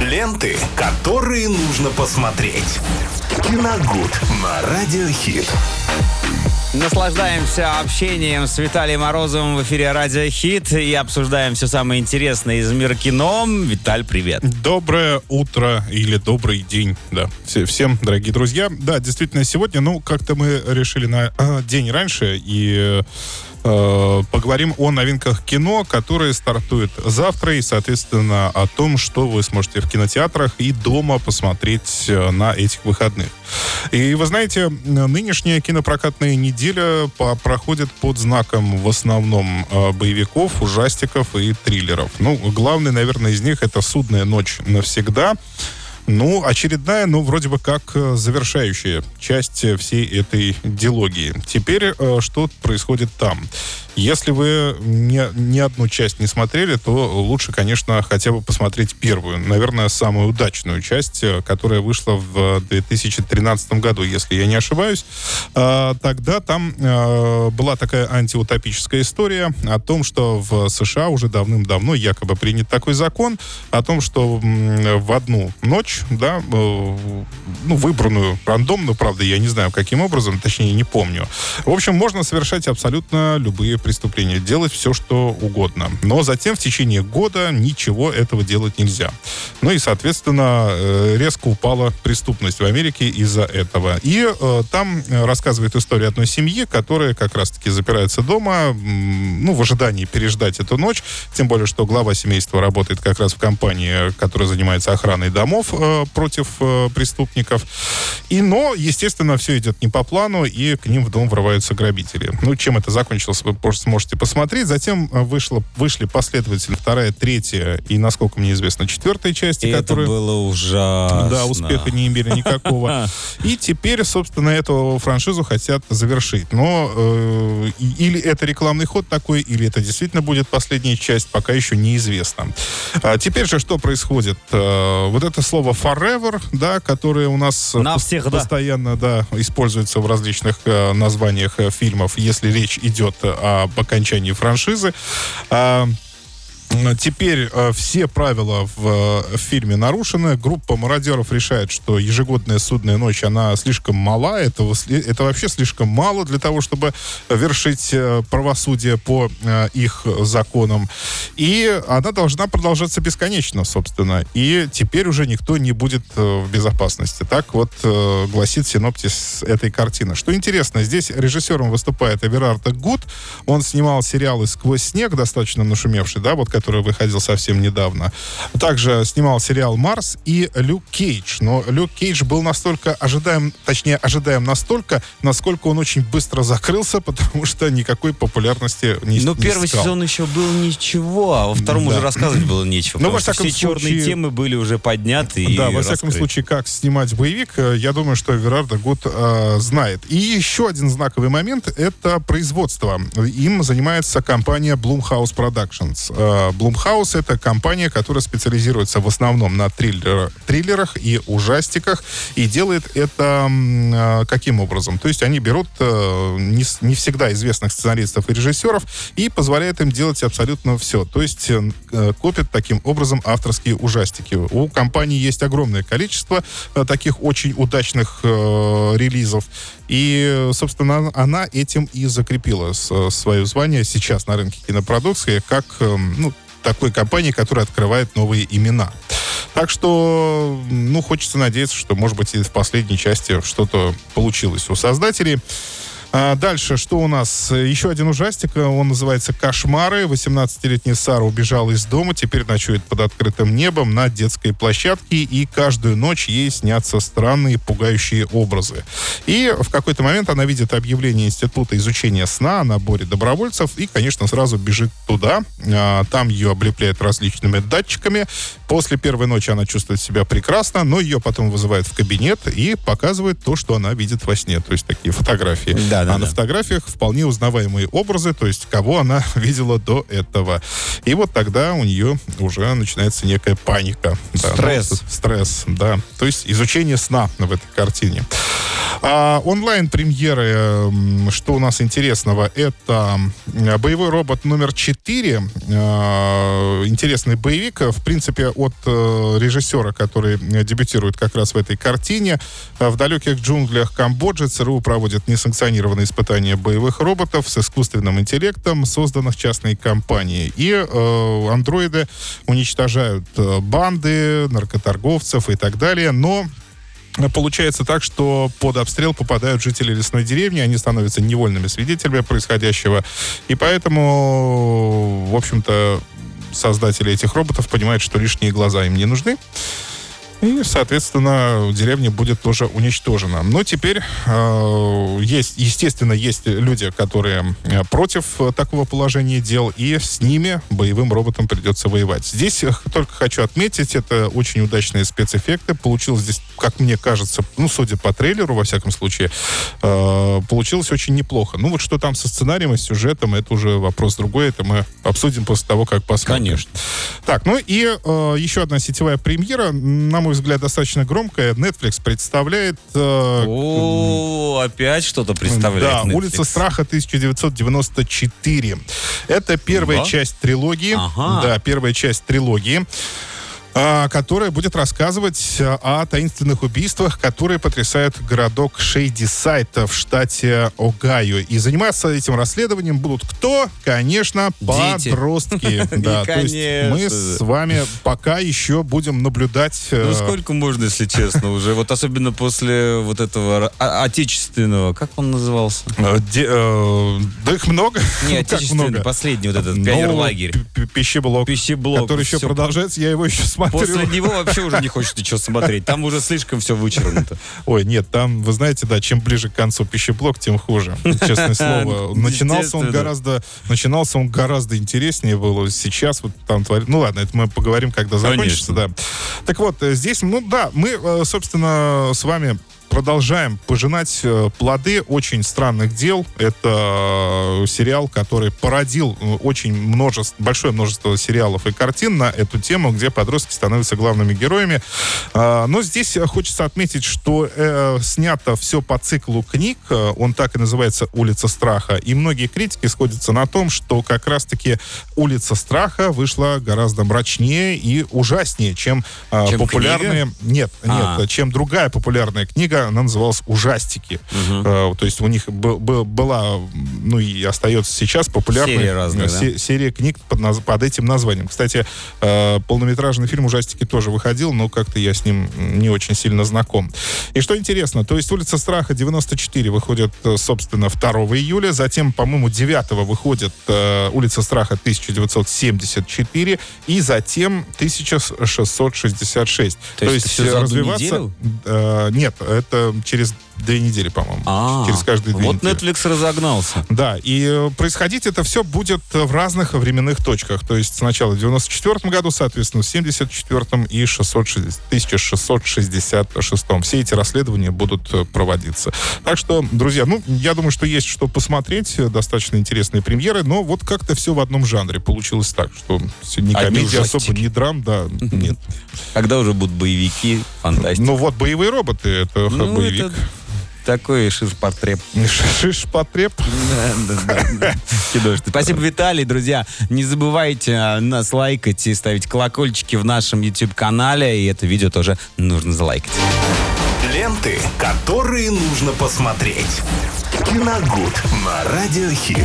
Ленты, которые нужно посмотреть. Киногуд на Радиохит. Наслаждаемся общением с Виталием Морозовым в эфире Радио Хит и обсуждаем все самое интересное из мира кино. Виталь, привет. Доброе утро или добрый день, да, все, всем, дорогие друзья. Да, действительно, сегодня, ну, как-то мы решили на э, день раньше и э, поговорим о новинках кино, которые стартуют завтра и, соответственно, о том, что вы сможете в кинотеатрах и дома посмотреть э, на этих выходных. И вы знаете, нынешняя кинопрокатная неделя по проходит под знаком в основном э, боевиков, ужастиков и триллеров. Ну, главный, наверное, из них это «Судная ночь навсегда». Ну, очередная, ну, вроде бы как э, завершающая часть всей этой дилогии. Теперь э, что происходит там? Если вы ни, ни одну часть не смотрели, то лучше, конечно, хотя бы посмотреть первую. Наверное, самую удачную часть, э, которая вышла в 2013 году, если я не ошибаюсь. А, тогда там была такая антиутопическая история о том, что в США уже давным-давно якобы принят такой закон о том, что в одну ночь, да, э, ну, выбранную рандомно, правда, я не знаю, каким образом, точнее, не помню. В общем, можно совершать абсолютно любые преступления, делать все, что угодно. Но затем в течение года ничего этого делать нельзя. Ну и, соответственно, э, резко упала преступность в Америке из-за этого. И э, там рассказывает история одной семьи, которая как раз-таки запирается дома, ну, в ожидании переждать эту ночь. Тем более, что глава семейства работает как раз в компании, которая занимается охраной домов э, против э, преступников. И, но, естественно, все идет не по плану, и к ним в дом врываются грабители. Ну, чем это закончилось, вы сможете посмотреть. Затем э, вышло, вышли последовательно вторая, третья и, насколько мне известно, четвертая части, и которые... это было ужасно. Да, успеха не имели никакого. И теперь, собственно, эту франшизу хотят завершить. Но э, или это рекламный ход такой, или это действительно будет последняя часть, пока еще неизвестно. А теперь же что происходит? Э, вот это слово forever, да, которое у нас Навсегда. постоянно да, используется в различных э, названиях э, фильмов, если речь идет об окончании франшизы. А, Теперь э, все правила в, э, в фильме нарушены. Группа мародеров решает, что ежегодная судная ночь, она слишком мала. Этого, это вообще слишком мало для того, чтобы вершить э, правосудие по э, их законам. И она должна продолжаться бесконечно, собственно. И теперь уже никто не будет э, в безопасности. Так вот э, гласит синоптис этой картины. Что интересно, здесь режиссером выступает Эверарда Гуд. Он снимал сериалы «Сквозь снег», достаточно нашумевший, да, вот который выходил совсем недавно. Также снимал сериал «Марс» и «Люк Кейдж». Но «Люк Кейдж» был настолько ожидаем, точнее, ожидаем настолько, насколько он очень быстро закрылся, потому что никакой популярности не Ну, не первый искал. сезон еще был ничего, а во втором Да. уже рассказывать было нечего. Ну, потому во всяком все черные случае- темы были уже подняты Да, во всяком раскрыты. случае, как снимать боевик, э, я думаю, что Верарда Гуд э, знает. И еще один знаковый момент — это производство. Им занимается компания Blumhouse Productions. Э, Blumhouse — это компания, которая специализируется в основном на триллер- триллерах и ужастиках, и делает это э, каким образом? То есть они берут э, не, не всегда известных сценаристов и режиссеров и позволяют им делать абсолютно все. То есть э, э, копят таким образом авторские ужастики. У компании есть огромное количество таких очень удачных релизов. И, собственно, она этим и закрепила свое звание сейчас на рынке кинопродукции как ну, такой компании, которая открывает новые имена. Так что, ну, хочется надеяться, что, может быть, и в последней части что-то получилось у создателей. А дальше, что у нас? Еще один ужастик, он называется «Кошмары». 18-летняя Сара убежала из дома, теперь ночует под открытым небом на детской площадке, и каждую ночь ей снятся странные, пугающие образы. И в какой-то момент она видит объявление Института изучения сна о наборе добровольцев, и, конечно, сразу бежит туда. А, Там ее облепляют различными датчиками. После первой ночи она чувствует себя прекрасно, но ее потом вызывают в кабинет и показывают то, что она видит во сне. То есть такие фотографии. Да, да, а на да. фотографиях вполне узнаваемые образы, то есть кого она видела до этого. И вот тогда у нее уже начинается некая паника. Да, Стресс. ну, стресс, да. То есть изучение сна в этой картине. А, онлайн-премьеры, что у нас интересного, это боевой робот номер 4. А, интересный боевик, в принципе, от э, режиссера, который дебютирует как раз в этой картине. В далеких джунглях Камбоджи ЦРУ проводит несанкционированные испытания боевых роботов с искусственным интеллектом, созданных частной компанией. И э, андроиды уничтожают э, банды, наркоторговцев и так далее. Но Получается так, что под обстрел попадают жители лесной деревни, они становятся невольными свидетелями происходящего, и поэтому, в общем-то, создатели этих роботов понимают, что лишние глаза им не нужны. И, соответственно, деревня будет тоже уничтожена. Но теперь э, есть, естественно, есть люди, которые э, против такого положения дел, и с ними боевым роботам придется воевать. Здесь только хочу отметить, это очень удачные спецэффекты. Получилось здесь, как мне кажется, ну, судя по трейлеру, во всяком случае, э, получилось очень неплохо. Ну, вот что там со сценарием и сюжетом, это уже вопрос другой. Это мы обсудим после того, как посмотрим. Конечно. Так, ну и э, еще одна сетевая премьера. На мой взгляд, достаточно громкая. Netflix представляет... Э, О, опять что-то представляет Да, Netflix. «Улица страха» 1994. Это первая Да? часть трилогии. Ага. Да, первая часть трилогии которая будет рассказывать а, о таинственных убийствах, которые потрясают городок Шейдисайд в штате Огайо. И заниматься этим расследованием будут кто? Конечно, Дети. подростки. Да, то есть мы с вами пока еще будем наблюдать... э, Ну, сколько можно, если честно, уже? Вот особенно после вот этого а- отечественного, как он назывался? э, э, Да их много. Не, Ну, отечественный, последний вот этот Ну, пионерлагерь. Пи- пи- Пищеблок. Пищеблок. Который еще Всё. продолжается, я его еще смотрю. После него вообще уже не хочешь ничего смотреть. Там уже слишком все вычеркнуто. Ой, нет, там, вы знаете, да, чем ближе к концу пищеблок, тем хуже. Честное слово. Начинался он гораздо, начинался он гораздо интереснее было. Сейчас вот там творит. Ну ладно, это мы поговорим, когда закончится, да. Так вот, э, здесь, ну да, мы, э, собственно, с вами продолжаем пожинать э, плоды очень странных дел. Это э, сериал, который породил э, очень множество, большое множество сериалов и картин на эту тему, где подростки становятся главными героями. А, Но здесь хочется отметить, что снято все по циклу книг. Он так и называется «Улица страха». И многие критики сходятся на том, что как раз-таки «Улица страха» вышла гораздо мрачнее и ужаснее, чем, Чем популярные... Нет, А. нет, чем другая популярная книга, она называлась «Ужастики». Э, То есть у них б- б- была, ну и остается сейчас популярная Серия разных, э, да? се- серия книг под, наз- под этим названием. Кстати, э, полнометражный фильм «Ужастики» тоже выходил, но как-то я с ним не очень сильно знаком. И что интересно, то есть «Улица страха» 94 выходит, э, собственно, 2 июля, затем, по-моему, 9 выходит э, «Улица страха» 1974, и затем 1666. То есть за э, одну неделю? э, нет, это через две недели, по-моему. А, через каждые две вот недели. Netflix разогнался. Да, и э, происходить это все будет э, в разных временных точках. То есть сначала в 94 году, соответственно, в 74 и 660 1666. Все эти расследования будут э, проводиться. Так что, друзья, ну, я думаю, что есть что посмотреть. Достаточно интересные премьеры, но вот как-то все в одном жанре получилось так, что не комедия особо, не драм, да, нет. Когда уже будут боевики, фантастика. Ну вот боевые роботы, это Ну, боевик. это такой шиш-портрет. Шиш-потреб. Спасибо, Виталий, друзья. Не забывайте а, нас лайкать и ставить колокольчики в нашем YouTube-канале. И это видео тоже нужно залайкать. Ленты, которые нужно посмотреть. Киногуд на радиохит.